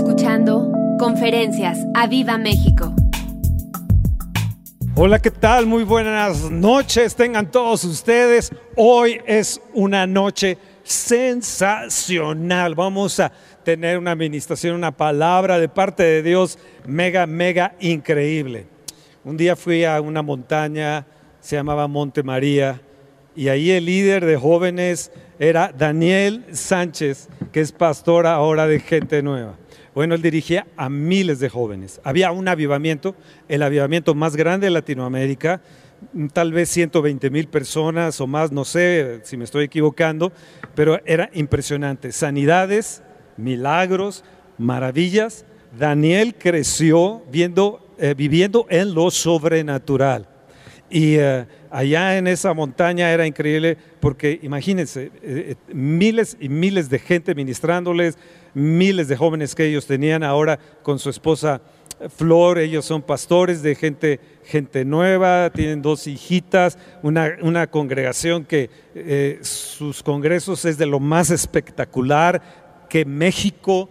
escuchando Conferencias a Viva México. Hola, ¿qué tal? Muy buenas noches tengan todos ustedes. Hoy es una noche sensacional. Vamos a tener una administración, una palabra de parte de Dios mega, mega increíble. Un día fui a una montaña, se llamaba Monte María, y ahí el líder de jóvenes era Daniel Sánchez, que es pastor ahora de Gente Nueva. Bueno, él dirigía a miles de jóvenes. Había un avivamiento, el avivamiento más grande de Latinoamérica, tal vez 120 mil personas o más, no sé si me estoy equivocando, pero era impresionante. Sanidades, milagros, maravillas. Daniel creció viendo eh, viviendo en lo sobrenatural. Y eh, allá en esa montaña era increíble porque imagínense, eh, miles y miles de gente ministrándoles, miles de jóvenes que ellos tenían ahora con su esposa Flor, ellos son pastores de gente, gente nueva, tienen dos hijitas, una, una congregación que sus congresos es de lo más espectacular que México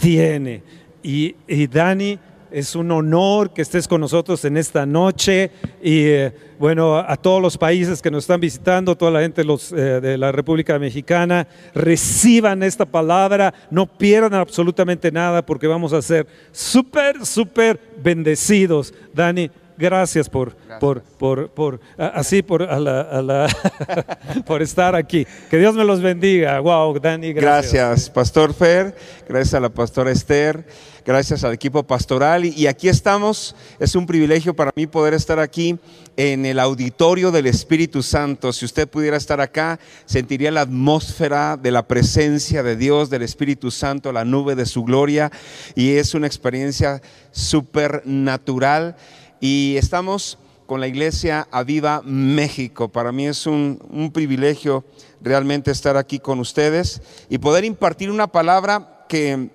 tiene. Y, y Dani es un honor que estés con nosotros en esta noche y eh, bueno, a todos los países que nos están visitando, toda la gente eh, de la República Mexicana, reciban esta palabra, no pierdan absolutamente nada porque vamos a ser súper, súper bendecidos. Dani, gracias por, por, por, por, así, por, a la, por estar aquí. Que Dios me los bendiga. Wow, Dani, gracias. Gracias, Pastor Fer, gracias a la pastora Esther gracias al equipo pastoral. Y aquí estamos, es un privilegio para mí poder estar aquí en el auditorio del Espíritu Santo. Si usted pudiera estar acá, sentiría la atmósfera de la presencia de Dios, del Espíritu Santo, la nube de su gloria. Y es una experiencia súper natural. Y estamos con la iglesia Aviva México. Para mí es un, privilegio realmente estar aquí con ustedes y poder impartir una palabra que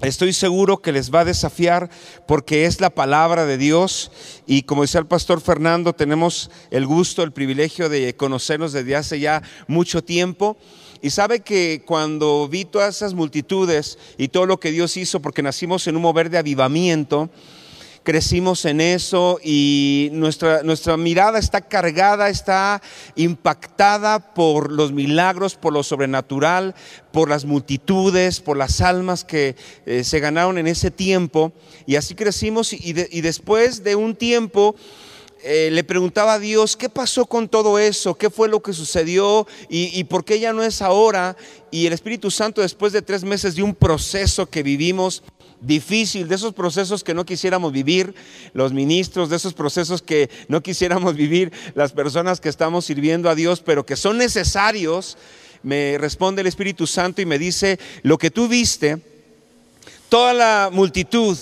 Estoy seguro que les va a desafiar porque es la palabra de Dios y como decía el pastor Fernando, tenemos el gusto, el privilegio de conocernos desde hace ya mucho tiempo. Y sabe que cuando vi todas esas multitudes y todo lo que Dios hizo, porque nacimos en un mover de avivamiento, crecimos en eso y nuestra, nuestra mirada está cargada, está impactada por los milagros, por lo sobrenatural, por las multitudes, por las almas que eh, se ganaron en ese tiempo. Y así crecimos y, después de un tiempo... Eh, le preguntaba a Dios, ¿qué pasó con todo eso? ¿Qué fue lo que sucedió? ¿Y, ¿Y, por qué ya no es ahora? Y el Espíritu Santo, después de tres meses de un proceso que vivimos, difícil, de esos procesos que no quisiéramos vivir los ministros, de esos procesos que no quisiéramos vivir las personas que estamos sirviendo a Dios, pero que son necesarios, me responde el Espíritu Santo y me dice, lo que tú viste, toda la multitud,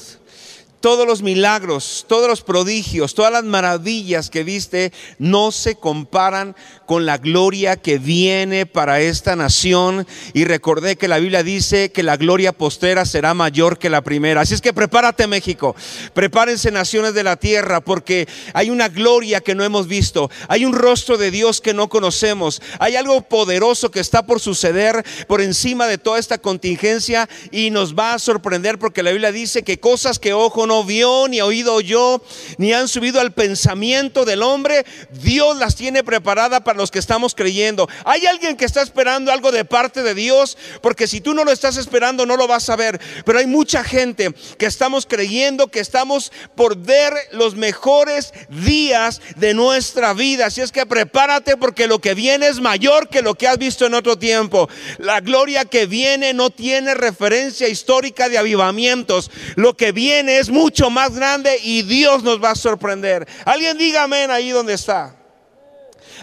todos los milagros, todos los prodigios, todas las maravillas que viste no se comparan con la gloria que viene para esta nación. Y recordé que la Biblia dice que la gloria postera será mayor que la primera. Así es que prepárate México, prepárense naciones de la tierra, porque hay una gloria que no hemos visto, hay un rostro de Dios que no conocemos, hay algo poderoso que está por suceder por encima de toda esta contingencia y nos va a sorprender porque la Biblia dice que cosas que ojo no vio, ni oído yo, ni han subido al pensamiento del hombre, Dios las tiene preparadas para los que estamos creyendo. Hay alguien que está esperando algo de parte de Dios, porque si tú no lo estás esperando no lo vas a ver. Pero hay mucha gente que estamos creyendo que estamos por ver los mejores días de nuestra vida. Así es que prepárate porque lo que viene es mayor que lo que has visto en otro tiempo. La gloria que viene no tiene referencia histórica de avivamientos. Lo que viene es mucho más grande y Dios nos va a sorprender. Alguien diga amén ahí donde está.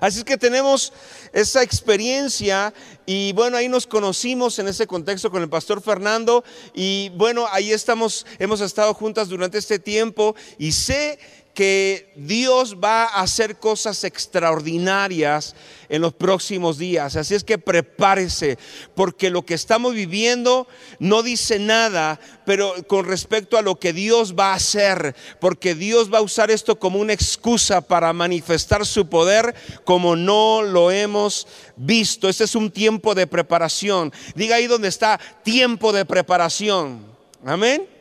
Así que tenemos esa experiencia y bueno, ahí nos conocimos en ese contexto con el pastor Fernando y bueno, ahí estamos, hemos estado juntas durante este tiempo y sé que Dios va a hacer cosas extraordinarias en los próximos días. Así es que prepárese, porque lo que estamos viviendo no dice nada, pero con respecto a lo que Dios va a hacer, porque Dios va a usar esto como una excusa para manifestar su poder como no lo hemos visto. Este es un tiempo de preparación. Diga ahí donde está tiempo de preparación. Amén.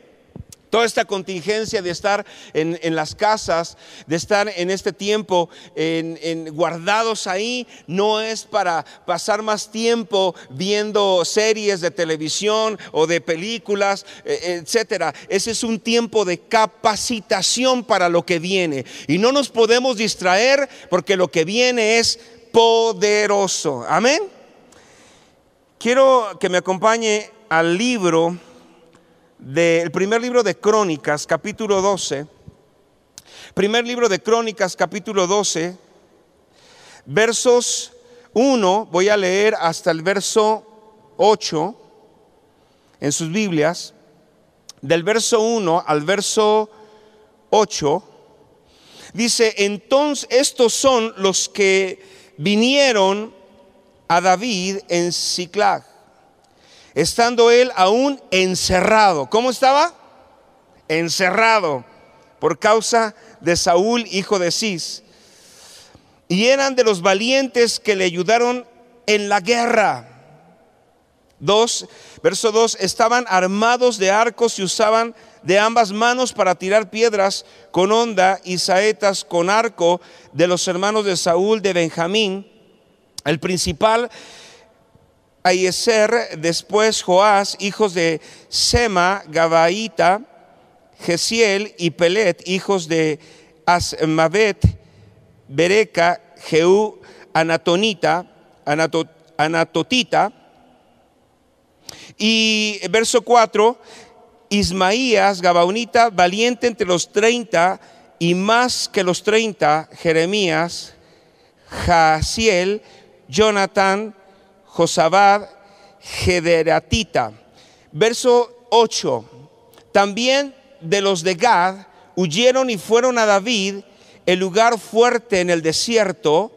Toda esta contingencia de estar en, las casas, de estar en este tiempo en guardados ahí, no es para pasar más tiempo viendo series de televisión o de películas, eh, etcétera. Ese es un tiempo de capacitación para lo que viene. Y no nos podemos distraer porque lo que viene es poderoso. Amén. Quiero que me acompañe al libro del primer libro de Crónicas, capítulo 12. Primer libro de Crónicas, capítulo 12, versos 1, voy a leer hasta el verso 8 en sus Biblias, del verso 1 al verso 8, dice, entonces estos son los que vinieron a David en Ciclag estando él aún encerrado. ¿Cómo estaba? Encerrado por causa de Saúl, hijo de Cis. Y eran de los valientes que le ayudaron en la guerra. Dos, verso 2, estaban armados de arcos y usaban de ambas manos para tirar piedras con honda y saetas con arco de los hermanos de Saúl de Benjamín. El principal Ayeser, después Joás, hijos de Sema, Gabaita, Gesiel y Pelet, hijos de Asmavet, Bereca, Jehú, Anatonita, Anatotita. Y verso 4, Ismaías, Gabaonita, valiente entre los 30 y más que los 30, Jeremías, Jaciel, Jonathan, Josabad, Gederatita. Verso 8. También de los de Gad huyeron y fueron a David, el lugar fuerte en el desierto,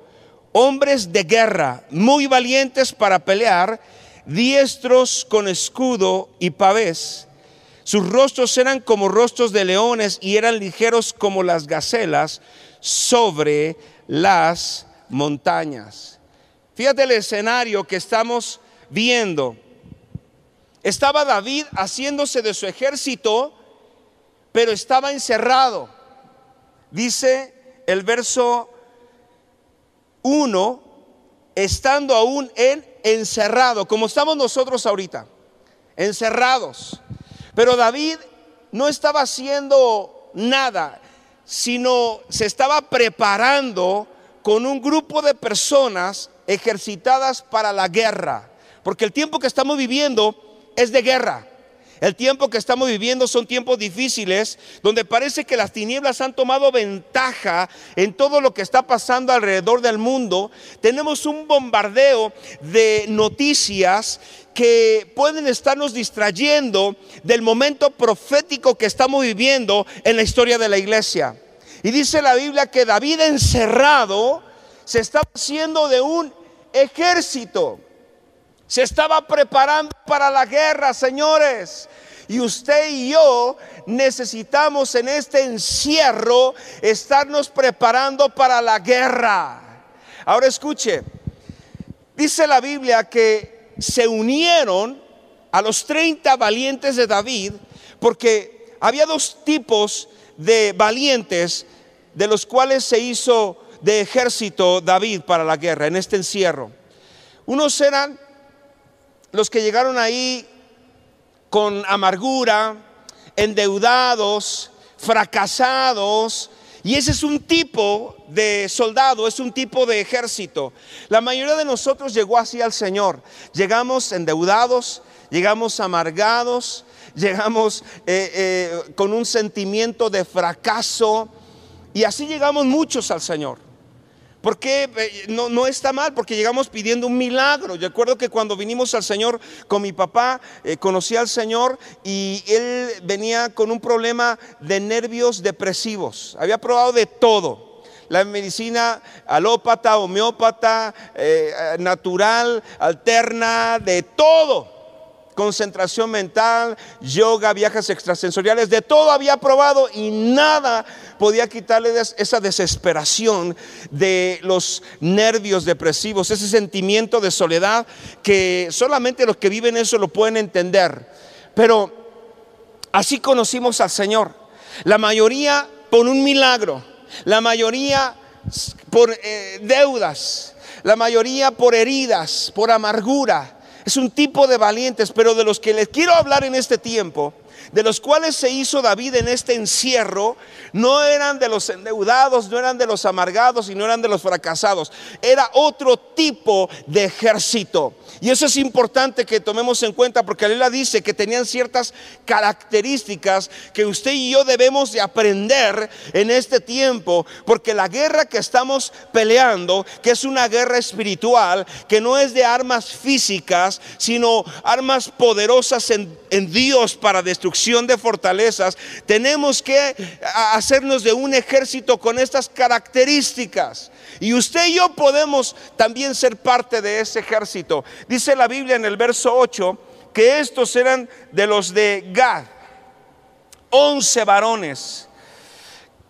hombres de guerra, muy valientes para pelear, diestros con escudo y pavés. Sus rostros eran como rostros de leones y eran ligeros como las gacelas sobre las montañas. Fíjate el escenario que estamos viendo. Estaba David haciéndose de su ejército, pero estaba encerrado. Dice el verso 1, estando aún en encerrado, como estamos nosotros ahorita, encerrados. Pero David no estaba haciendo nada, sino se estaba preparando con un grupo de personas ejercitadas para la guerra. Porque el tiempo que estamos viviendo es de guerra. El tiempo que estamos viviendo son tiempos difíciles donde parece que las tinieblas han tomado ventaja en todo lo que está pasando alrededor del mundo. Tenemos un bombardeo de noticias que pueden estarnos distrayendo del momento profético que estamos viviendo en la historia de la iglesia. Y dice la Biblia que David encerrado se estaba haciendo de un ejército. Se estaba preparando para la guerra, señores. Y usted y yo necesitamos en este encierro estarnos preparando para la guerra. Ahora escuche, dice la Biblia que se unieron a los 30 valientes de David porque había dos tipos de valientes de los cuales se hizo de ejército David para la guerra, en este encierro. Unos eran los que llegaron ahí con amargura, endeudados, fracasados, y ese es un tipo de soldado, es un tipo de ejército. La mayoría de nosotros llegó así al Señor. Llegamos endeudados, llegamos amargados, llegamos eh, eh, con un sentimiento de fracaso. Y así llegamos muchos al Señor. Porque eh, no, no, está mal, porque llegamos pidiendo un milagro. Yo recuerdo que cuando vinimos al Señor con mi papá, eh, conocí al Señor y él venía con un problema de nervios depresivos. Había probado de todo. La medicina alópata, homeópata, eh, natural, alterna, de todo concentración mental, yoga, viajes extrasensoriales, de todo había probado y nada podía quitarle esa desesperación de los nervios depresivos, ese sentimiento de soledad que solamente los que viven eso lo pueden entender. Pero Así conocimos al Señor. La mayoría por un milagro, la mayoría por eh, deudas, la mayoría por heridas, por amargura. Es un tipo de valientes, pero de los que les quiero hablar en este tiempo de los cuales se hizo David en este encierro, no eran de los endeudados, no eran de los amargados y no eran de los fracasados. Era otro tipo de ejército. Y eso es importante que tomemos en cuenta porque Lela dice que tenían ciertas características que usted y yo debemos de aprender en este tiempo, porque la guerra que estamos peleando, que es una guerra espiritual, que no es de armas físicas, sino armas poderosas en, en Dios para destrucción de fortalezas, tenemos que hacernos de un ejército con estas características. Y usted y yo podemos también ser parte de ese ejército. Dice la Biblia en el verso 8 que estos eran de los de Gad, once varones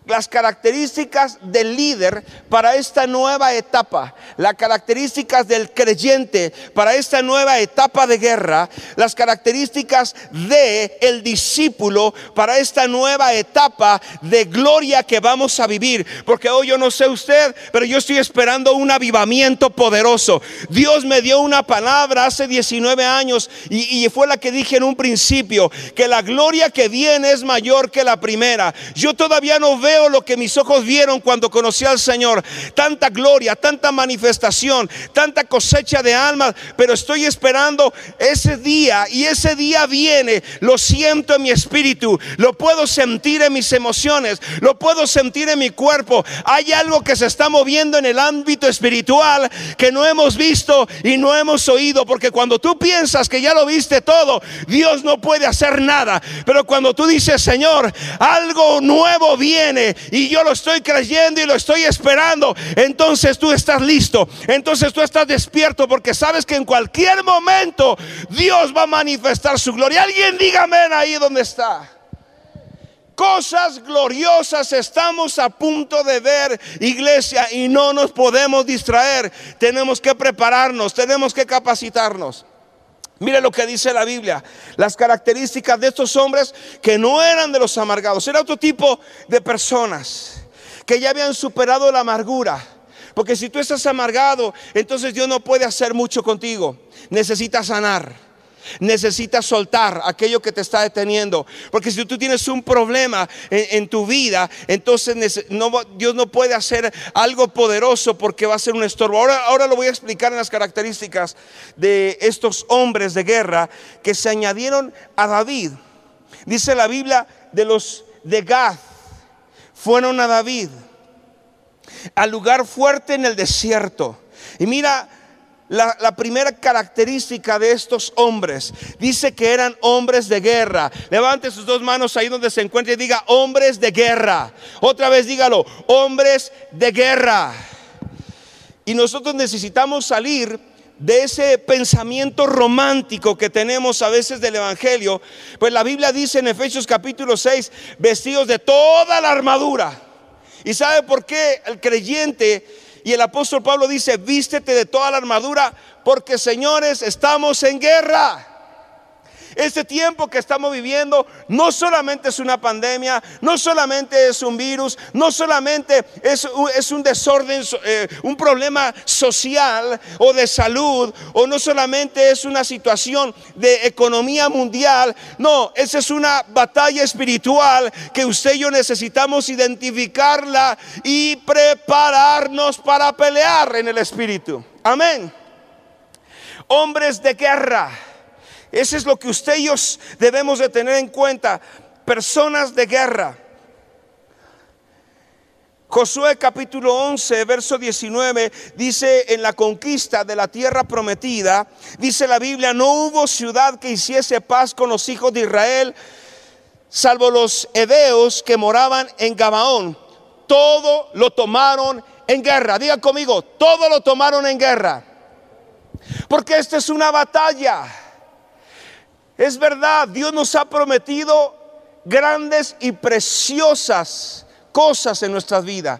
las características del líder para esta nueva etapa, las características del creyente para esta nueva etapa de guerra, las características de el discípulo para esta nueva etapa de gloria que vamos a vivir, porque hoy yo no sé usted, pero yo estoy esperando un avivamiento poderoso. Dios me dio una palabra hace 19 años y, y fue la que dije en un principio, que la gloria que viene es mayor que la primera. Yo todavía no veo lo que mis ojos vieron cuando conocí al Señor. Tanta gloria, tanta manifestación, tanta cosecha de almas. Pero estoy esperando ese día y ese día viene. Lo siento en mi espíritu. Lo puedo sentir en mis emociones. Lo puedo sentir en mi cuerpo. Hay algo que se está moviendo en el ámbito espiritual que no hemos visto y no hemos oído. Porque cuando tú piensas que ya lo viste todo, Dios no puede hacer nada. Pero cuando tú dices, Señor, algo nuevo viene y yo lo estoy creyendo y lo estoy esperando, entonces tú estás listo, entonces tú estás despierto porque sabes que en cualquier momento Dios va a manifestar su gloria. Alguien dígame ahí donde está. Cosas gloriosas estamos a punto de ver, iglesia, y no nos podemos distraer. Tenemos que prepararnos, tenemos que capacitarnos. Mire lo que dice la Biblia. Las características de estos hombres que no eran de los amargados. Era otro tipo de personas que ya habían superado la amargura. Porque si tú estás amargado, entonces Dios no puede hacer mucho contigo. Necesitas sanar. Necesitas soltar aquello que te está deteniendo. Porque si tú tienes un problema en, tu vida, entonces Dios no puede hacer algo poderoso porque va a ser un estorbo. Ahora, ahora lo voy a explicar en las características de estos hombres de guerra que se añadieron a David. Dice la Biblia de los de Gad. Fueron a David al lugar fuerte en el desierto. Y mira la, primera característica de estos hombres. Dice que eran hombres de guerra. Levante sus dos manos ahí donde se encuentre y diga hombres de guerra. Otra vez dígalo, hombres de guerra. Y nosotros necesitamos salir de ese pensamiento romántico que tenemos a veces del Evangelio. Pues la Biblia dice en Efesios capítulo 6, vestidos de toda la armadura. ¿Y sabe por qué el creyente y el apóstol Pablo dice, vístete de toda la armadura, porque señores, estamos en guerra. Este tiempo que estamos viviendo no solamente es una pandemia, no solamente es un virus, no solamente es, un desorden, eh, un problema social o de salud, o no solamente es una situación de economía mundial, no, esa es una batalla espiritual que usted y yo necesitamos identificarla y prepararnos para pelear en el espíritu. Amén. Hombres de guerra eso es lo que usted y yo debemos de tener en cuenta. Personas de guerra. Josué capítulo 11, verso 19, dice en la conquista de la tierra prometida, dice la Biblia, no hubo ciudad que hiciese paz con los hijos de Israel, salvo los heveos que moraban en Gabaón. Todo lo tomaron en guerra. Diga conmigo, todo lo tomaron en guerra. Porque esta es una batalla. Es verdad, Dios nos ha prometido grandes y preciosas cosas en nuestras vidas.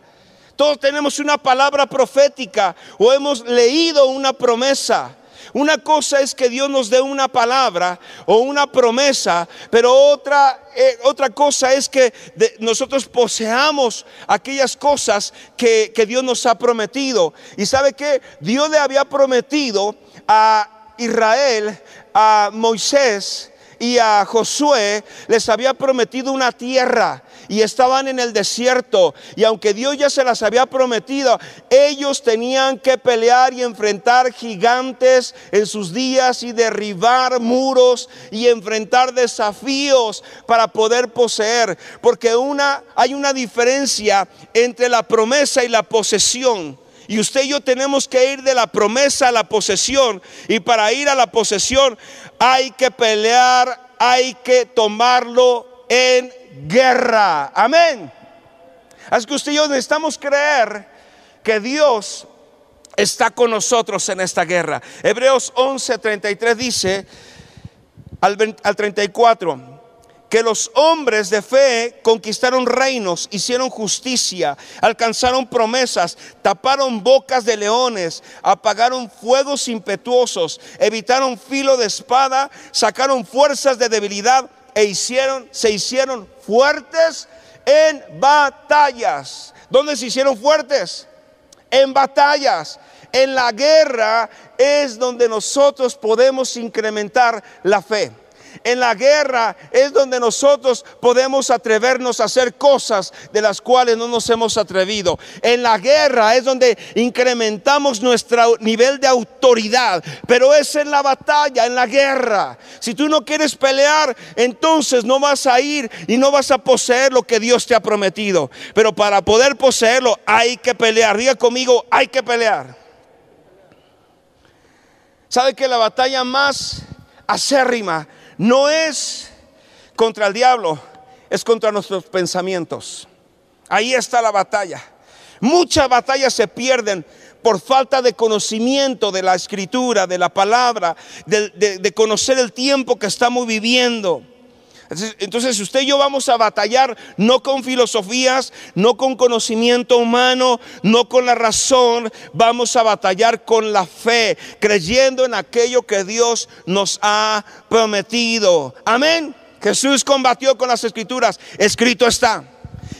Todos tenemos una palabra profética o hemos leído una promesa. Una cosa es que Dios nos dé una palabra o una promesa, pero otra, eh, otra cosa es que nosotros poseamos aquellas cosas que, que Dios nos ha prometido. Y sabe que Dios le había prometido a Israel, a Moisés, y a Josué les había prometido una tierra y estaban en el desierto. Y aunque Dios ya se las había prometido, ellos tenían que pelear y enfrentar gigantes en sus días y derribar muros y enfrentar desafíos para poder poseer. Porque una, hay una diferencia entre la promesa y la posesión. Y usted y yo tenemos que ir de la promesa a la posesión. Y para ir a la posesión hay que pelear, hay que tomarlo en guerra. Amén. Así que usted y yo necesitamos creer que Dios está con nosotros en esta guerra. Hebreos 11:33 dice al, al 34 que los hombres de fe conquistaron reinos, hicieron justicia, alcanzaron promesas, taparon bocas de leones, apagaron fuegos impetuosos, evitaron filo de espada, sacaron fuerzas de debilidad e hicieron, se hicieron fuertes en batallas. ¿Dónde se hicieron fuertes? En batallas. En la guerra es donde nosotros podemos incrementar la fe. En la guerra es donde nosotros podemos atrevernos a hacer cosas de las cuales no nos hemos atrevido. En la guerra es donde incrementamos nuestro nivel de autoridad. Pero es en la batalla, en la guerra. Si tú no quieres pelear, entonces no vas a ir y no vas a poseer lo que Dios te ha prometido. Pero para poder poseerlo hay que pelear. Diga conmigo, hay que pelear. ¿Sabe que la batalla más acérrima no es contra el diablo, es contra nuestros pensamientos. Ahí está la batalla. Muchas batallas se pierden por falta de conocimiento de la escritura, de la palabra, de, conocer el tiempo que estamos viviendo. Entonces, usted y yo vamos a batallar no con filosofías, no con conocimiento humano, no con la razón, vamos a batallar con la fe, creyendo en aquello que Dios nos ha prometido. Amén. Jesús combatió con las escrituras, escrito está.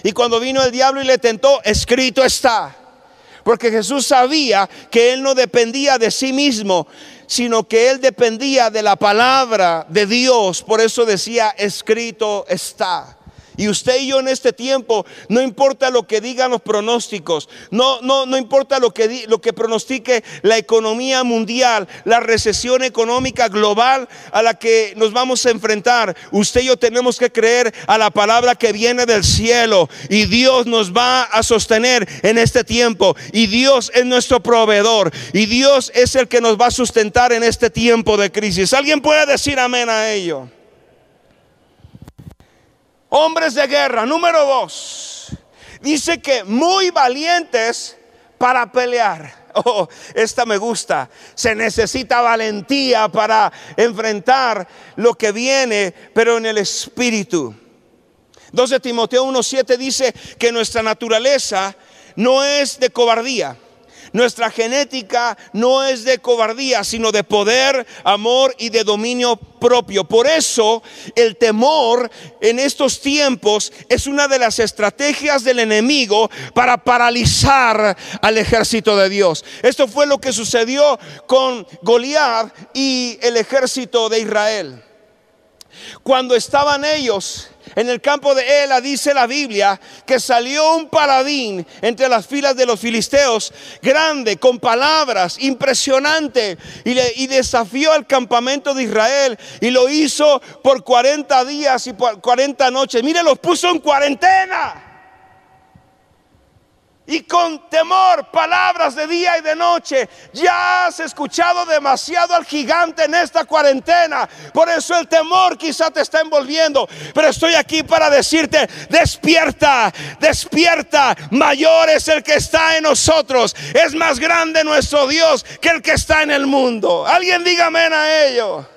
Y cuando vino el diablo y le tentó, escrito está. Porque Jesús sabía que él no dependía de sí mismo, sino que él dependía de la palabra de Dios. Por eso decía, escrito está. Y usted y yo en este tiempo, no importa lo que digan los pronósticos, no, no, no importa lo que, lo que pronostique la economía mundial, la recesión económica global a la que nos vamos a enfrentar, usted y yo tenemos que creer a la palabra que viene del cielo y Dios nos va a sostener en este tiempo y Dios es nuestro proveedor y Dios es el que nos va a sustentar en este tiempo de crisis. ¿Alguien puede decir amén a ello? Hombres de guerra, número dos. Dice que muy valientes para pelear. Oh, esta me gusta. Se necesita valentía para enfrentar lo que viene, pero en el espíritu. 12 Timoteo 1.7 dice que nuestra naturaleza no es de cobardía nuestra genética no es de cobardía, sino de poder, amor y de dominio propio. Por eso el temor en estos tiempos es una de las estrategias del enemigo para paralizar al ejército de Dios. Esto fue lo que sucedió con Goliat y el ejército de Israel. Cuando estaban ellos en el campo de Ela dice la Biblia que salió un paladín entre las filas de los filisteos, grande, con palabras, impresionante, y, y desafió al campamento de Israel y lo hizo por 40 días y por 40 noches. Mire, los puso en cuarentena y con temor palabras de día y de noche. Ya has escuchado demasiado al gigante en esta cuarentena. Por eso el temor quizá te está envolviendo. Pero estoy aquí para decirte, despierta, despierta. Mayor es el que está en nosotros. Es más grande nuestro Dios que el que está en el mundo. Alguien dígame a ello.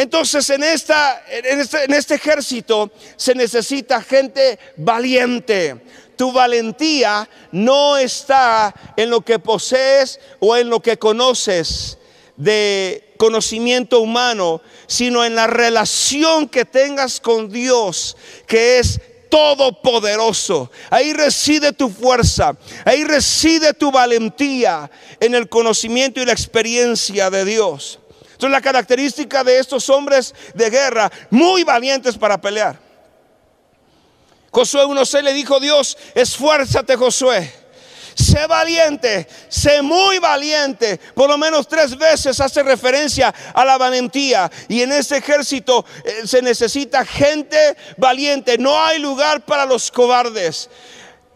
Entonces en, esta, en, este, este ejército se necesita gente valiente, tu valentía no está en lo que posees o en lo que conoces. de conocimiento humano, sino en la relación que tengas con Dios, que es todopoderoso. Ahí reside tu fuerza, ahí reside tu valentía en el conocimiento y la experiencia de Dios. Entonces la característica de estos hombres de guerra, muy valientes para pelear. Josué 1.6 le dijo Dios, esfuérzate Josué. Sé valiente, sé muy valiente. Por lo menos tres veces hace referencia a la valentía. Y en ese ejército eh, se necesita gente valiente. No hay lugar para los cobardes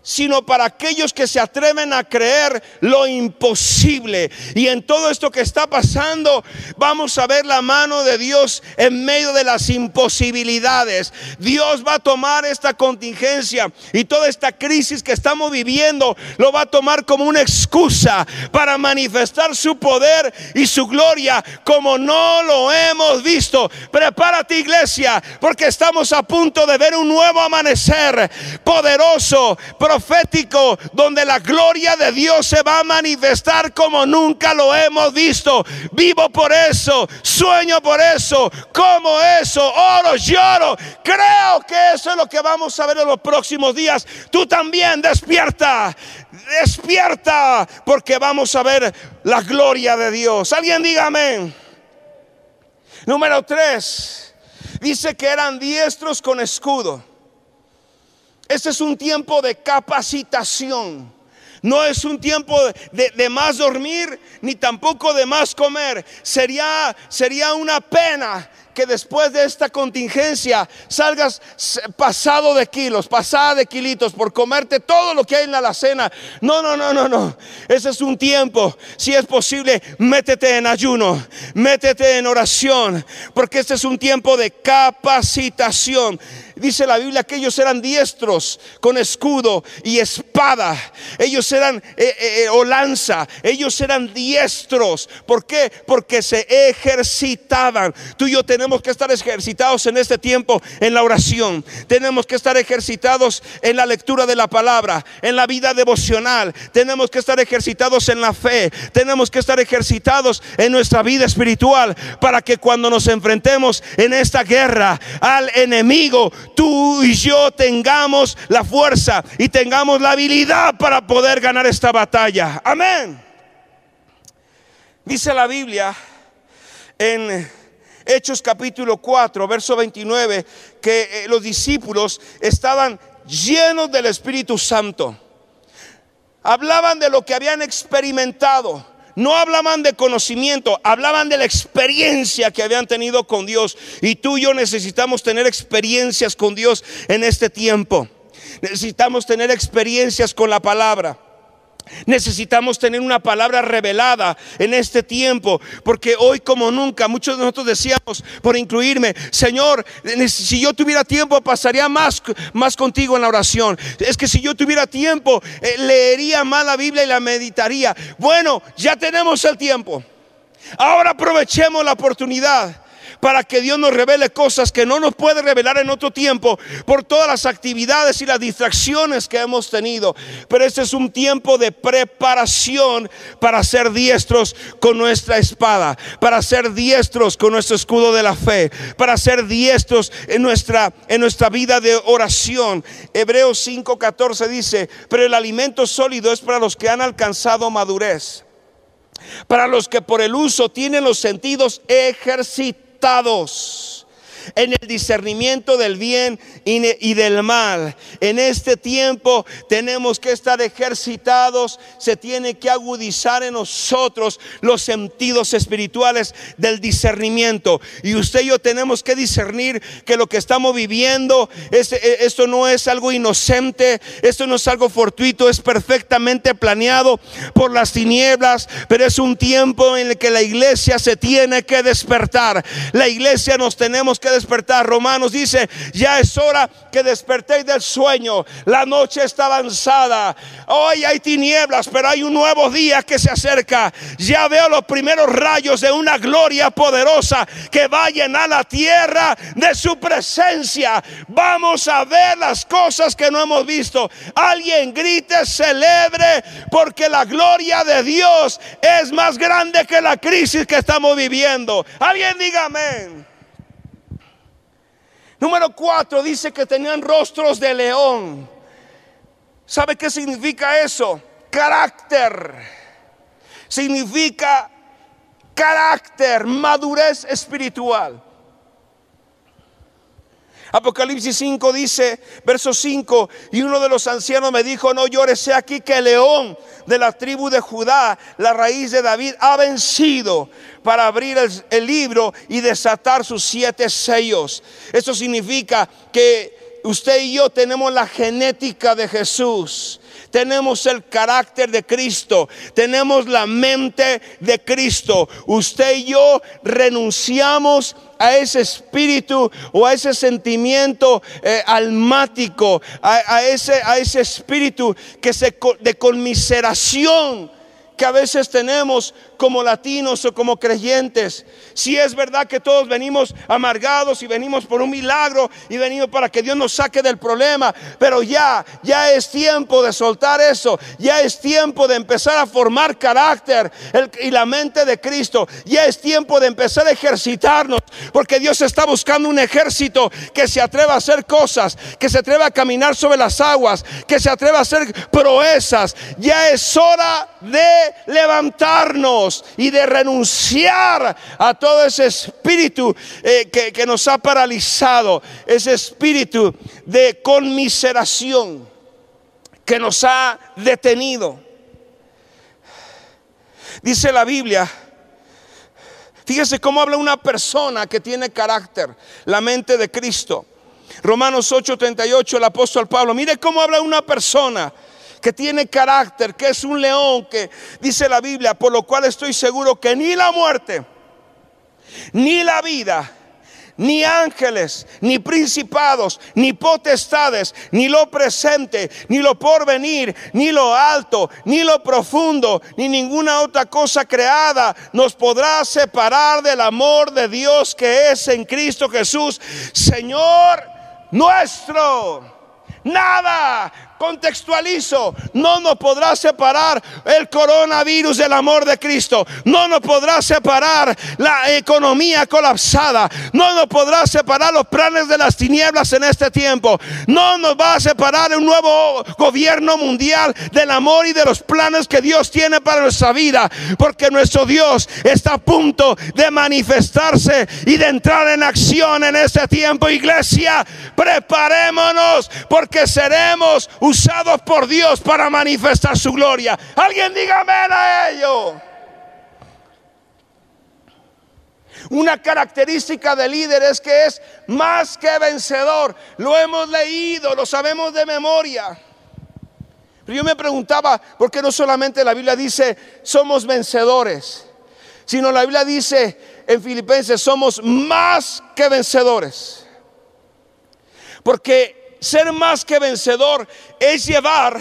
sino para aquellos que se atreven a creer lo imposible. Y en todo esto que está pasando, vamos a ver la mano de Dios en medio de las imposibilidades. Dios va a tomar esta contingencia y toda esta crisis que estamos viviendo, lo va a tomar como una excusa para manifestar su poder y su gloria como no lo hemos visto. Prepárate iglesia, porque estamos a punto de ver un nuevo amanecer poderoso, profético donde la gloria de Dios se va a manifestar como nunca lo hemos visto. Vivo por eso, sueño por eso, como eso, oro, lloro. Creo que eso es lo que vamos a ver en los próximos días. Tú también despierta, despierta, porque vamos a ver la gloria de Dios. Alguien diga amén. Número tres, dice que eran diestros con escudo. Este es un tiempo de capacitación. No es un tiempo de, más dormir ni tampoco de más comer. Sería, sería una pena que después de esta contingencia salgas pasado de kilos, pasada de kilitos por comerte todo lo que hay en la alacena. No, no, no, no, no. Ese es un tiempo. Si es posible, métete en ayuno, métete en oración, porque este es un tiempo de capacitación. Dice la Biblia que ellos eran diestros con escudo y espada. Ellos eran eh, eh, eh, o lanza. Ellos eran diestros. ¿Por qué? Porque se ejercitaban. Tú y yo tenemos que estar ejercitados en este tiempo en la oración. Tenemos que estar ejercitados en la lectura de la palabra, en la vida devocional. Tenemos que estar ejercitados en la fe. Tenemos que estar ejercitados en nuestra vida espiritual para que cuando nos enfrentemos en esta guerra al enemigo, tú y yo tengamos la fuerza y tengamos la habilidad para poder ganar esta batalla. Amén. Dice la Biblia en Hechos capítulo 4, verso 29, que eh, los discípulos estaban llenos del Espíritu Santo. Hablaban de lo que habían experimentado no hablaban de conocimiento, hablaban de la experiencia que habían tenido con Dios. Y tú y yo necesitamos tener experiencias con Dios en este tiempo. Necesitamos tener experiencias con la palabra. Necesitamos tener una palabra revelada en este tiempo, porque hoy como nunca muchos de nosotros decíamos, por incluirme, Señor, si yo tuviera tiempo pasaría más, más contigo en la oración. Es que si yo tuviera tiempo, eh, leería más la Biblia y la meditaría. Bueno, ya tenemos el tiempo. Ahora aprovechemos la oportunidad para que Dios nos revele cosas que no nos puede revelar en otro tiempo por todas las actividades y las distracciones que hemos tenido. Pero este es un tiempo de preparación para ser diestros con nuestra espada, para ser diestros con nuestro escudo de la fe, para ser diestros en nuestra, en nuestra vida de oración. Hebreos 5:14 dice, pero el alimento sólido es para los que han alcanzado madurez para los que por el uso tienen los sentidos ejercitados estados en el discernimiento del bien y del mal. En este tiempo tenemos que estar ejercitados, se tiene que agudizar en nosotros los sentidos espirituales del discernimiento. Y usted y yo tenemos que discernir que lo que estamos viviendo, es, e, esto no es algo inocente, esto no es algo fortuito, es perfectamente planeado por las tinieblas, pero es un tiempo en el que la iglesia se tiene que despertar. La iglesia nos tenemos que despertar. Romanos dice, ya es hora que despertéis del sueño. La noche está avanzada. Hoy hay tinieblas, pero hay un nuevo día que se acerca. Ya veo los primeros rayos de una gloria poderosa que va a la tierra de su presencia. Vamos a ver las cosas que no hemos visto. Alguien grite, celebre, porque la gloria de Dios es más grande que la crisis que estamos viviendo. Alguien diga amén. Número cuatro dice que tenían rostros de león. ¿Sabe qué significa eso? Carácter. Significa carácter, madurez espiritual. Apocalipsis 5 dice, verso 5, y uno de los ancianos me dijo, no llores, sé aquí que el león de la tribu de Judá, la raíz de David, ha vencido para abrir el, el libro y desatar sus siete sellos. Eso significa que usted y yo tenemos la genética de Jesús tenemos el carácter de Cristo, tenemos la mente de Cristo. Usted y yo renunciamos a ese espíritu o a ese sentimiento eh, almático, a, ese, a ese espíritu que se, de conmiseración que a veces tenemos como latinos o como creyentes. Si es verdad que todos venimos amargados y venimos por un milagro y venimos para que Dios nos saque del problema, pero ya, ya es tiempo de soltar eso, ya es tiempo de empezar a formar carácter y la mente de Cristo, ya es tiempo de empezar a ejercitarnos, porque Dios está buscando un ejército que se atreva a hacer cosas, que se atreva a caminar sobre las aguas, que se atreva a hacer proezas. Ya es hora de levantarnos y de renunciar a todo ese espíritu eh, que, que nos ha paralizado, ese espíritu de conmiseración que nos ha detenido. Dice la Biblia, fíjese cómo habla una persona que tiene carácter, la mente de Cristo. Romanos 8:38, el apóstol Pablo, mire cómo habla una persona que tiene carácter, que es un león, que dice la Biblia, por lo cual estoy seguro que ni la muerte, ni la vida, ni ángeles, ni principados, ni potestades, ni lo presente, ni lo porvenir, ni lo alto, ni lo profundo, ni ninguna otra cosa creada nos podrá separar del amor de Dios que es en Cristo Jesús, Señor nuestro. Nada contextualizo, no nos podrá separar el coronavirus del amor de Cristo, no nos podrá separar la economía colapsada, no nos podrá separar los planes de las tinieblas en este tiempo, no nos va a separar un nuevo gobierno mundial del amor y de los planes que Dios tiene para nuestra vida, porque nuestro Dios está a punto de manifestarse y de entrar en acción en este tiempo, iglesia, preparémonos porque seremos usados por Dios para manifestar su gloria. Alguien diga amén a ello. Una característica del líder es que es más que vencedor. Lo hemos leído, lo sabemos de memoria. Pero yo me preguntaba, ¿por qué no solamente la Biblia dice somos vencedores? Sino la Biblia dice en Filipenses somos más que vencedores. Porque ser más que vencedor es llevar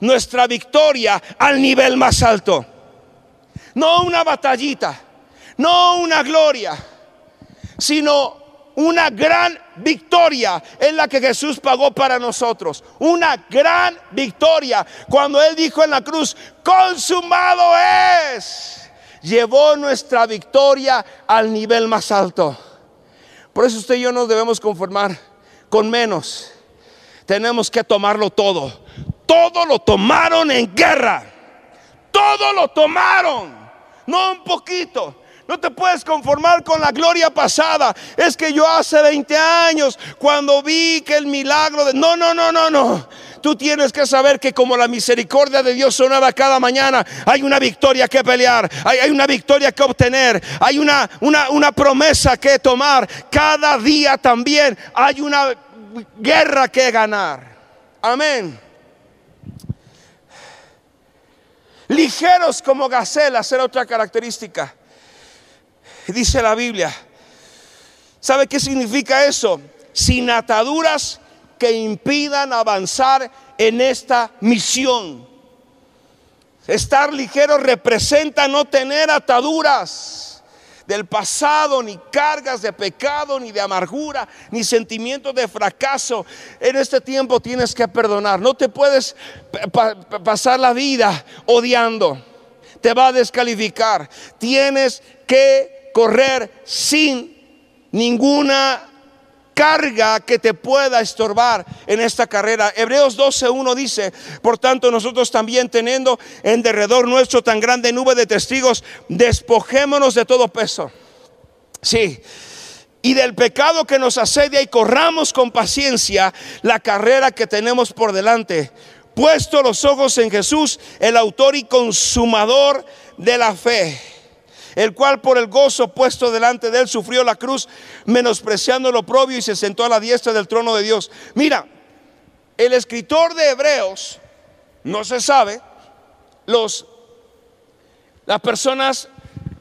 nuestra victoria al nivel más alto. No una batallita, no una gloria, sino una gran victoria en la que Jesús pagó para nosotros. Una gran victoria. Cuando Él dijo en la cruz, consumado es, llevó nuestra victoria al nivel más alto. Por eso usted y yo nos debemos conformar con menos tenemos que tomarlo todo. Todo lo tomaron en guerra. Todo lo tomaron. No un poquito. No te puedes conformar con la gloria pasada. Es que yo hace 20 años, cuando vi que el milagro de... No, no, no, no, no. Tú tienes que saber que como la misericordia de Dios sonaba cada mañana, hay una victoria que pelear, hay, una victoria que obtener, hay una, una, una promesa que tomar. Cada día también hay una guerra que ganar. Amén. Ligeros como gacelas era otra característica. Dice la Biblia ¿Sabe qué significa eso? Sin ataduras que impidan avanzar en esta misión. Estar ligero representa no tener ataduras del pasado, ni cargas de pecado, ni de amargura, ni sentimientos de fracaso. En este tiempo tienes que perdonar. No te puedes pasar la vida odiando. Te va a descalificar. Tienes que correr sin ninguna carga que te pueda estorbar en esta carrera. Hebreos 12.1 dice, por tanto nosotros también teniendo en derredor nuestro tan grande nube de testigos, despojémonos de todo peso. Sí. Y del pecado que nos asedia y corramos con paciencia la carrera que tenemos por delante. Puesto los ojos en Jesús, el autor y consumador de la fe el cual por el gozo puesto delante de él sufrió la cruz, menospreciando lo propio y se sentó a la diestra del trono de Dios. Mira, el escritor de Hebreos, no se sabe, los, las personas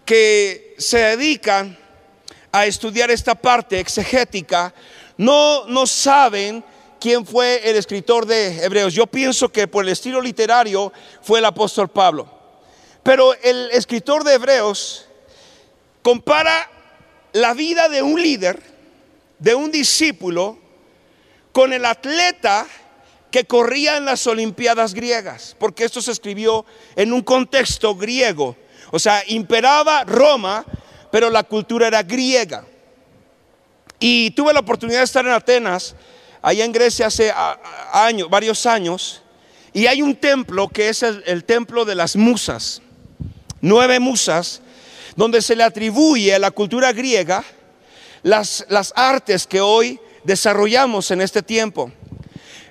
que se dedican a estudiar esta parte exegética, no, no saben quién fue el escritor de Hebreos. Yo pienso que por el estilo literario fue el apóstol Pablo. Pero el escritor de Hebreos compara la vida de un líder, de un discípulo, con el atleta que corría en las Olimpiadas griegas, porque esto se escribió en un contexto griego. O sea, imperaba Roma, pero la cultura era griega. Y tuve la oportunidad de estar en Atenas, allá en Grecia hace años, varios años, y hay un templo que es el, el templo de las musas, nueve musas donde se le atribuye a la cultura griega las, las artes que hoy desarrollamos en este tiempo.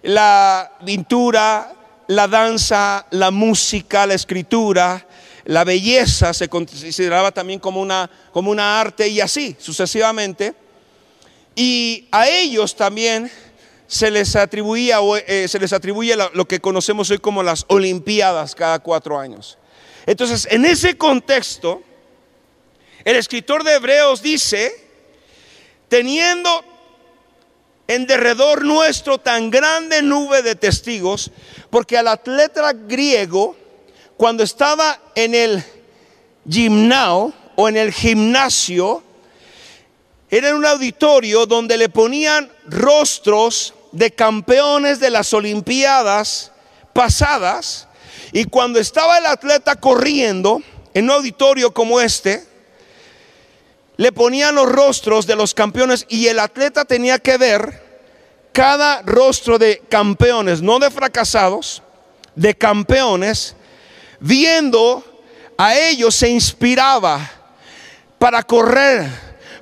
La pintura, la danza, la música, la escritura, la belleza se consideraba también como una, como una arte y así sucesivamente. Y a ellos también se les atribuía eh, se les atribuye lo que conocemos hoy como las Olimpiadas cada cuatro años. Entonces, en ese contexto, el escritor de Hebreos dice, teniendo en derredor nuestro tan grande nube de testigos, porque al atleta griego, cuando estaba en el gimnao o en el gimnasio, era un auditorio donde le ponían rostros de campeones de las Olimpiadas pasadas, y cuando estaba el atleta corriendo en un auditorio como este, le ponían los rostros de los campeones y el atleta tenía que ver cada rostro de campeones, no de fracasados, de campeones, viendo a ellos se inspiraba para correr,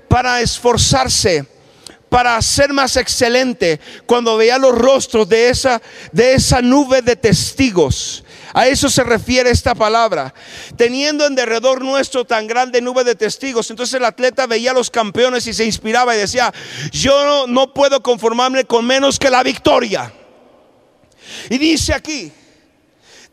para esforzarse, para ser más excelente cuando veía los rostros de esa de esa nube de testigos a eso se refiere esta palabra. Teniendo en derredor nuestro tan grande nube de testigos, entonces el atleta veía a los campeones y se inspiraba y decía, yo no, no puedo conformarme con menos que la victoria. Y dice aquí,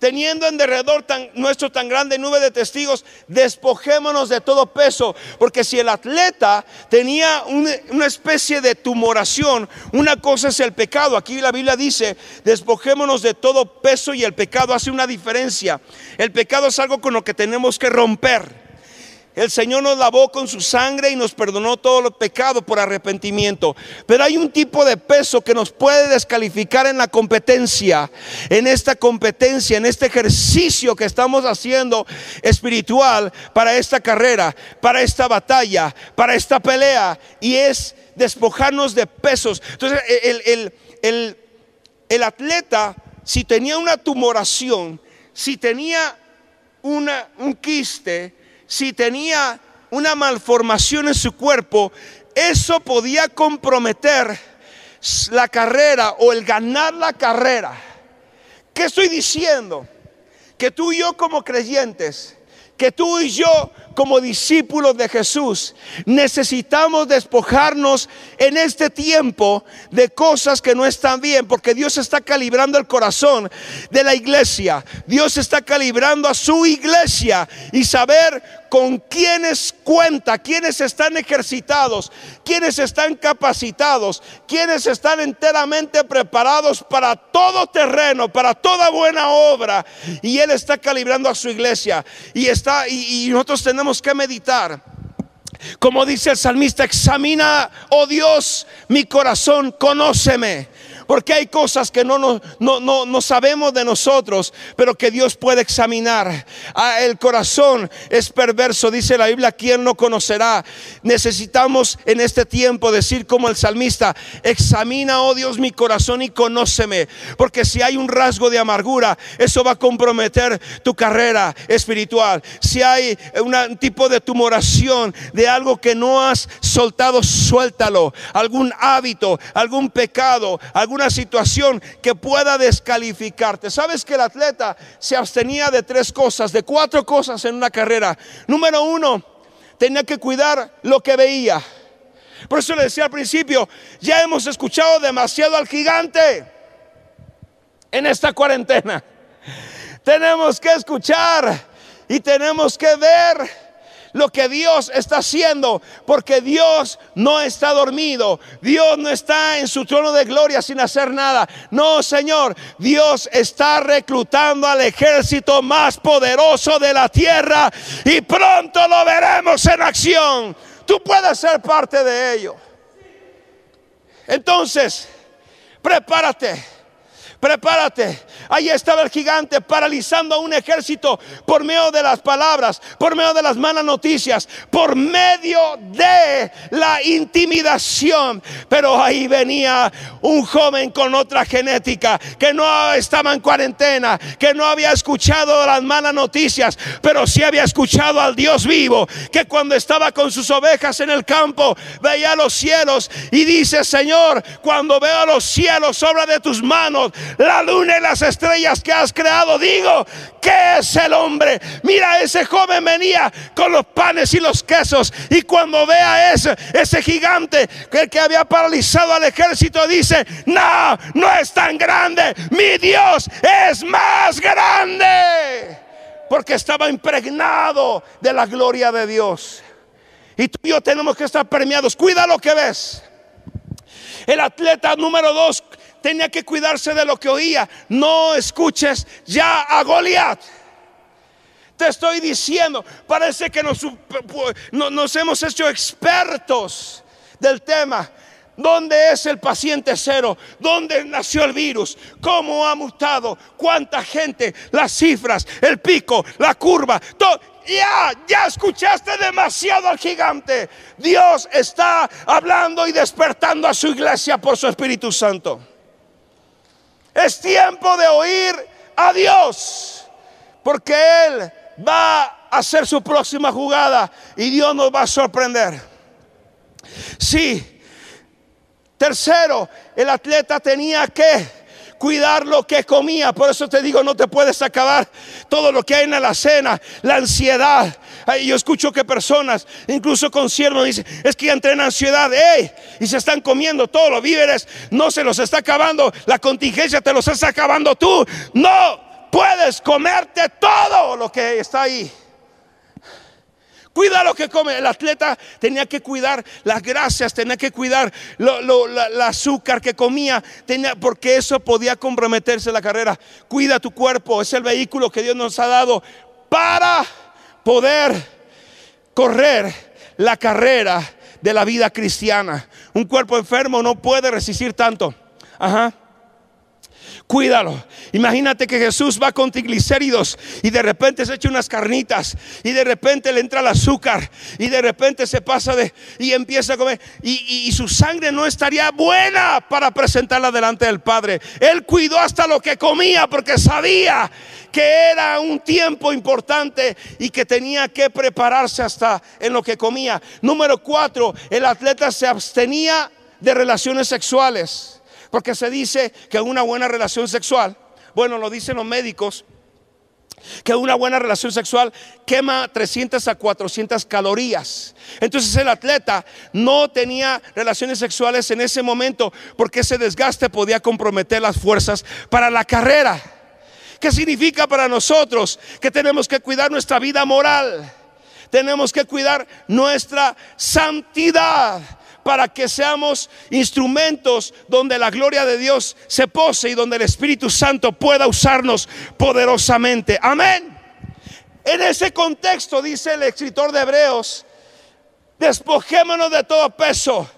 teniendo en derredor tan, nuestro tan grande nube de testigos, despojémonos de todo peso, porque si el atleta tenía una especie de tumoración, una cosa es el pecado, aquí la Biblia dice, despojémonos de todo peso y el pecado hace una diferencia. El pecado es algo con lo que tenemos que romper. El Señor nos lavó con su sangre y nos perdonó todo los pecado por arrepentimiento. Pero hay un tipo de peso que nos puede descalificar en la competencia, en esta competencia, en este ejercicio que estamos haciendo espiritual para esta carrera, para esta batalla, para esta pelea. Y es despojarnos de pesos. Entonces el, atleta, si tenía una tumoración, si tenía una, un quiste, si tenía una malformación en su cuerpo, eso podía comprometer la carrera o el ganar la carrera. ¿Qué estoy diciendo? Que tú y yo como creyentes, que tú y yo como discípulos de Jesús necesitamos despojarnos en este tiempo de cosas que no están bien, porque Dios está calibrando el corazón de la iglesia. Dios está calibrando a su iglesia y saber con quienes cuenta, quienes están ejercitados, quienes están capacitados, quienes están enteramente preparados para todo terreno, para toda buena obra. Y Él está calibrando a su iglesia. Y está, y, y nosotros tenemos que meditar. Como dice el salmista, examina, oh Dios, mi corazón, conóceme. Porque hay cosas que no, no, no, no sabemos de nosotros, pero que Dios puede examinar. Ah, el corazón es perverso, dice la Biblia, ¿quién no conocerá? Necesitamos en este tiempo decir como el salmista, examina, oh Dios, mi corazón y conóceme. Porque si hay un rasgo de amargura, eso va a comprometer tu carrera espiritual. Si hay un tipo de tumoración, de algo que no has soltado, suéltalo. Algún hábito, algún pecado, alguna situación que pueda descalificarte. Sabes que el atleta se abstenía de tres cosas, de cuatro cosas en una carrera. Número uno, tenía que cuidar lo que veía. Por eso le decía al principio, ya hemos escuchado demasiado al gigante en esta cuarentena. Tenemos que escuchar y tenemos que ver lo que Dios está haciendo, porque Dios no está dormido, Dios no está en su trono de gloria sin hacer nada. No, Señor, Dios está reclutando al ejército más poderoso de la tierra y pronto lo veremos en acción. Tú puedes ser parte de ello. Entonces, prepárate prepárate. Ahí estaba el gigante paralizando a un ejército por medio de las palabras, por medio de las malas noticias, por medio de la intimidación. Pero ahí venía un joven con otra genética que no estaba en cuarentena, que no había escuchado las malas noticias, pero sí había escuchado al Dios vivo, que cuando estaba con sus ovejas en el campo veía los cielos y dice, Señor, cuando veo los cielos, obra de tus manos, la luna y las estrellas que has creado. Digo, ¿qué es el hombre? Mira, ese joven venía con los panes y los quesos. Y cuando vea ese, ese gigante que, que había paralizado al ejército, dice, no, no es tan grande. Mi Dios es más grande. Porque estaba impregnado de la gloria de Dios. Y tú y yo tenemos que estar premiados. Cuida lo que ves. El atleta número dos tenía que cuidarse de lo que oía. No escuches ya a Goliat. Te estoy diciendo, parece que nos, hemos hecho expertos del tema. ¿Dónde es el paciente cero? ¿Dónde nació el virus? ¿Cómo ha mutado? ¿Cuánta gente? Las cifras, el pico, la curva. Ya, ya escuchaste demasiado al gigante. Dios está hablando y despertando a su iglesia por su Espíritu Santo. Es tiempo de oír a Dios, porque Él va a hacer su próxima jugada y Dios nos va a sorprender. Sí. Tercero, el atleta tenía que cuidar lo que comía. Por eso te digo, no te puedes acabar todo lo que hay en la cena, la ansiedad, yo escucho que personas, incluso con siervos, dicen, es que ya en ansiedad, y se están comiendo todos los víveres, no se los está acabando, la contingencia te los está acabando tú. No puedes comerte todo lo que está ahí. Cuida lo que come. El atleta tenía que cuidar las grasas, tenía que cuidar el azúcar que comía, tenía, porque eso podía comprometerse la carrera. Cuida tu cuerpo, es el vehículo que Dios nos ha dado para poder correr la carrera de la vida cristiana. Un cuerpo enfermo no puede resistir tanto. Ajá. Cuídalo. Imagínate que Jesús va con triglicéridos y de repente se echa unas carnitas y de repente le entra el azúcar y de repente se pasa de y empieza a comer y, y su sangre no estaría buena para presentarla delante del Padre. Él cuidó hasta lo que comía porque sabía que era un tiempo importante y que tenía que prepararse hasta en lo que comía. Número cuatro, el atleta se abstenía de relaciones sexuales, porque se dice que una buena relación sexual, bueno, lo dicen los médicos, que una buena relación sexual quema 300 a 400 calorías. Entonces el atleta no tenía relaciones sexuales en ese momento porque ese desgaste podía comprometer las fuerzas para la carrera. ¿Qué significa para nosotros? Que tenemos que cuidar nuestra vida moral. Tenemos que cuidar nuestra santidad para que seamos instrumentos donde la gloria de Dios se pose y donde el Espíritu Santo pueda usarnos poderosamente. Amén. En ese contexto dice el escritor de Hebreos, despojémonos de todo peso,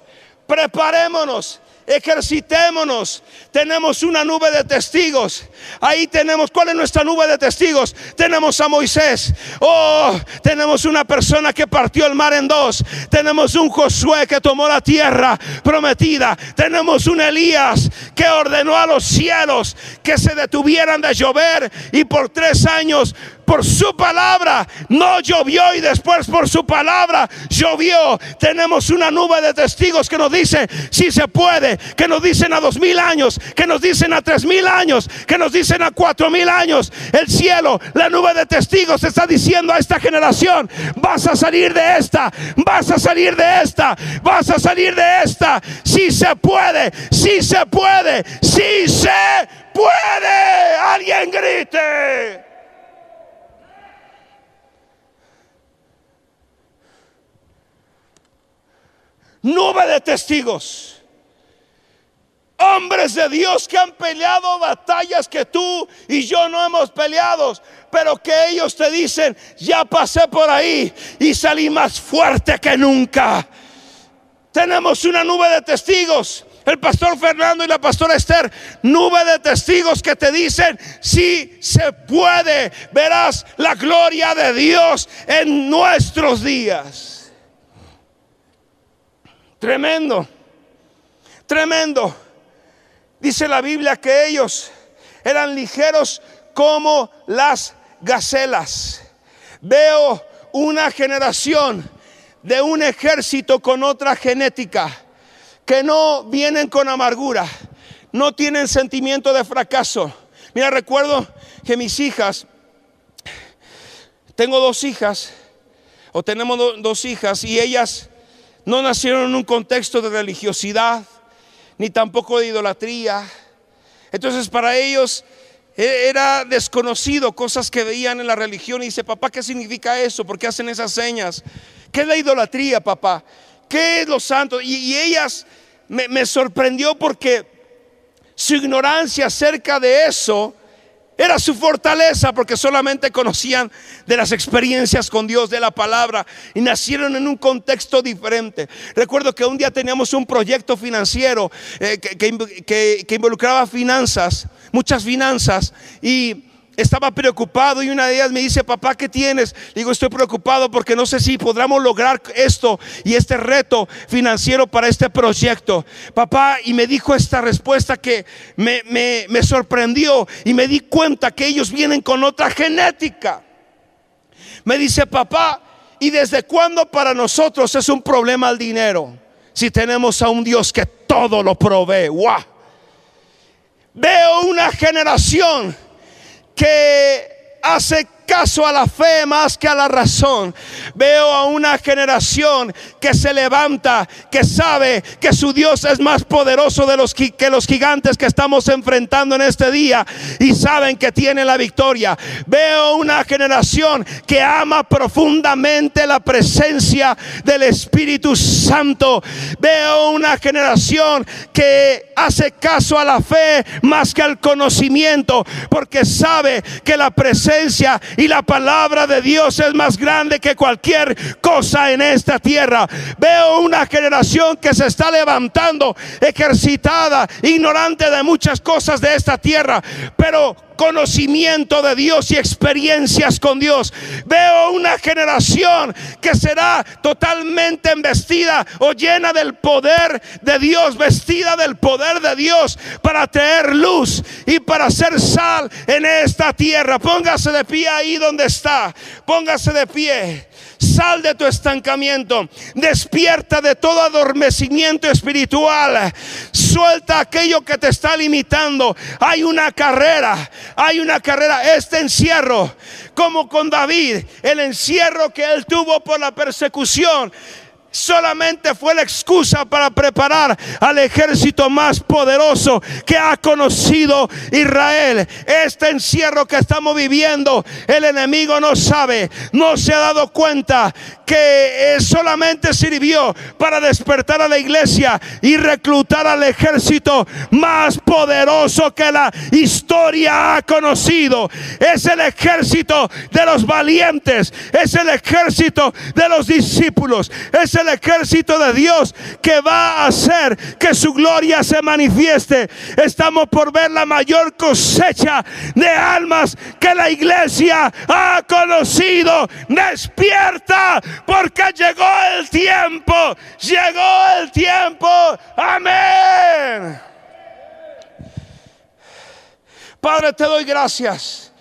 preparémonos ejercitémonos. Tenemos una nube de testigos. Ahí tenemos, ¿cuál es nuestra nube de testigos? Tenemos a Moisés. Oh, tenemos una persona que partió el mar en dos. Tenemos un Josué que tomó la tierra prometida. Tenemos un Elías que ordenó a los cielos que se detuvieran de llover y por tres años por su palabra no llovió y después por su palabra llovió. Tenemos una nube de testigos que nos dice si se puede, que nos dicen a dos mil años, que nos dicen a tres mil años, que nos dicen a cuatro mil años. El cielo, la nube de testigos está diciendo a esta generación, vas a salir de esta, vas a salir de esta, vas a salir de esta. Si se puede, si se puede, si se puede. Alguien grite. Nube de testigos. Hombres de Dios que han peleado batallas que tú y yo no hemos peleado, pero que ellos te dicen, ya pasé por ahí y salí más fuerte que nunca. Tenemos una nube de testigos. El pastor Fernando y la pastora Esther, nube de testigos que te dicen, si se puede, verás la gloria de Dios en nuestros días. Tremendo, tremendo. Dice la Biblia que ellos eran ligeros como las gacelas. Veo una generación de un ejército con otra genética, que no vienen con amargura, no tienen sentimiento de fracaso. Mira, recuerdo que mis hijas, tengo dos hijas, o tenemos dos hijas, y ellas no nacieron en un contexto de religiosidad, ni tampoco de idolatría. Entonces para ellos e-, era desconocido cosas que veían en la religión y dice, papá, ¿qué significa eso? ¿Por qué hacen esas señas? ¿Qué es la idolatría, papá? ¿Qué es lo santo? Y, ellas me sorprendió porque su ignorancia acerca de eso era su fortaleza porque solamente conocían de las experiencias con Dios, de la palabra, y nacieron en un contexto diferente. Recuerdo que un día teníamos un proyecto financiero eh, que, que involucraba finanzas, muchas finanzas, y estaba preocupado y una de ellas me dice, papá, ¿qué tienes? Digo, estoy preocupado porque no sé si podremos lograr esto y este reto financiero para este proyecto. Papá, y me dijo esta respuesta que me, me sorprendió y me di cuenta que ellos vienen con otra genética. Me dice, papá, ¿y desde cuándo para nosotros es un problema el dinero? Si tenemos a un Dios que todo lo provee. ¡Wow! Veo una generación que hace caso a la fe más que a la razón. Veo a una generación que se levanta, que sabe que su Dios es más poderoso de los que los gigantes que estamos enfrentando en este día y saben que tiene la victoria. Veo una generación que ama profundamente la presencia del Espíritu Santo. Veo una generación que hace caso a la fe más que al conocimiento porque sabe que la presencia y la palabra de Dios es más grande que cualquier cosa en esta tierra. Veo una generación que se está levantando, ejercitada, ignorante de muchas cosas de esta tierra, pero conocimiento de Dios y experiencias con Dios. Veo una generación que será totalmente embestida o llena del poder de Dios, vestida del poder de Dios para traer luz y para hacer sal en esta tierra. Póngase de pie ahí. ahí donde está. Póngase de pie. Sal de tu estancamiento. Despierta de todo adormecimiento espiritual. Suelta aquello que te está limitando. Hay una carrera. Hay una carrera. Este encierro, como con David, el encierro que él tuvo por la persecución solamente fue la excusa para preparar al ejército más poderoso que ha conocido Israel. Este encierro que estamos viviendo, el enemigo no sabe, no se ha dado cuenta que solamente sirvió para despertar a la iglesia y reclutar al ejército más poderoso que la historia ha conocido. Es el ejército de los valientes, es el ejército de los discípulos, es el el ejército de Dios que va a hacer que su gloria se manifieste. Estamos por ver la mayor cosecha de almas que la iglesia ha conocido. Despierta porque llegó el tiempo. Llegó el tiempo. Amén. Padre, te doy gracias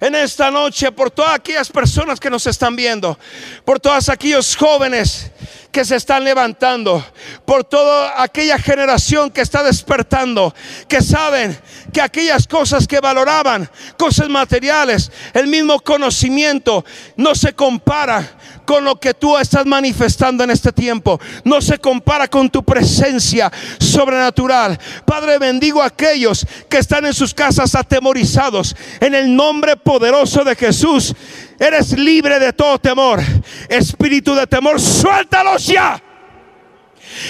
en esta noche por todas aquellas personas que nos están viendo, por todos aquellos jóvenes que se están levantando, por toda aquella generación que está despertando, que saben que aquellas cosas que valoraban, cosas materiales, el mismo conocimiento, no se compara con lo que tú estás manifestando en este tiempo. No se compara con tu presencia sobrenatural. Padre, bendigo a aquellos que están en sus casas atemorizados. En el nombre poderoso de Jesús, eres libre de todo temor. Espíritu de temor, suéltalos ya.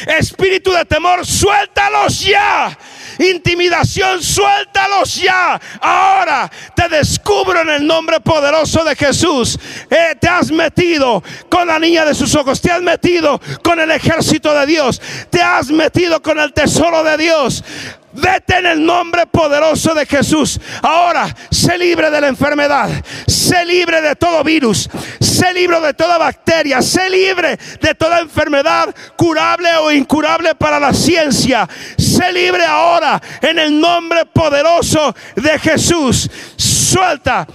Espíritu de temor, suéltalos ya intimidación, suéltalos ya. Ahora te descubro en el nombre poderoso de Jesús. Eh, te has metido con la niña de sus ojos, te has metido con el ejército de Dios, te has metido con el tesoro de Dios. Vete en el nombre poderoso de Jesús. Ahora, sé libre de la enfermedad. Sé libre de todo virus. Sé libre de toda bacteria. Sé libre de toda enfermedad curable o incurable para la ciencia. Sé libre ahora en el nombre poderoso de Jesús. Suelta,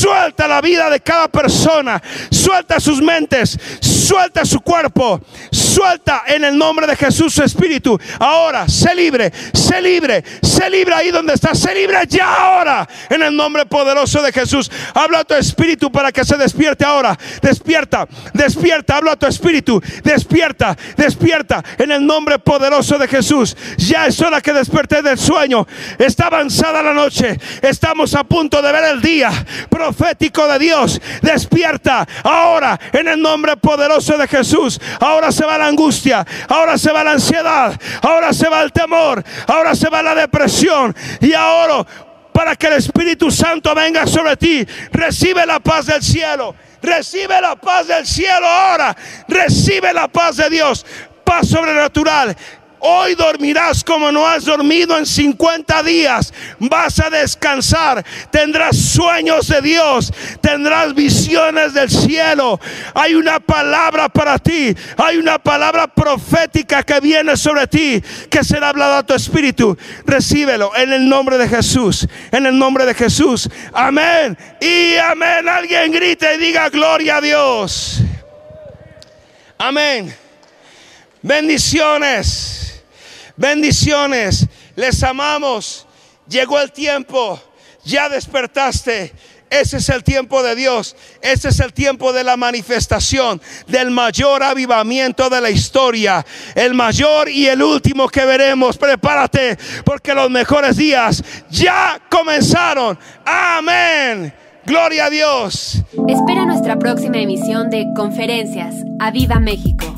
suelta la vida de cada persona. Suelta sus mentes. Suelta su cuerpo. Suelta en el nombre de Jesús su espíritu. Ahora, sé libre. Sé libre sé libre ahí donde estás, sé libre ya ahora, en el nombre poderoso de Jesús. Habla a tu espíritu para que se despierte ahora. Despierta, despierta, habla a tu espíritu, despierta, despierta, en el nombre poderoso de Jesús. Ya es hora que desperté del sueño. Está avanzada la noche, estamos a punto de ver el día profético de Dios. Despierta ahora, en el nombre poderoso de Jesús. Ahora se va la angustia, ahora se va la ansiedad, ahora se va el temor, ahora se va la depresión. Y ahora, para que el Espíritu Santo venga sobre ti, recibe la paz del cielo. Recibe la paz del cielo ahora. Recibe la paz de Dios. Paz sobrenatural. Hoy dormirás como no has dormido en 50 días. Vas a descansar. Tendrás sueños de Dios. Tendrás visiones del cielo. Hay una palabra para ti. Hay una palabra profética que viene sobre ti. Que será hablada a tu espíritu. Recíbelo en el nombre de Jesús. En el nombre de Jesús. Amén. Y amén. Alguien grite y diga gloria a Dios. Amén. Bendiciones. Bendiciones, les amamos. Llegó el tiempo, ya despertaste. Ese es el tiempo de Dios. Ese es el tiempo de la manifestación del mayor avivamiento de la historia. El mayor y el último que veremos. Prepárate porque los mejores días ya comenzaron. Amén. Gloria a Dios. Espera nuestra próxima emisión de Conferencias. ¡A Viva México!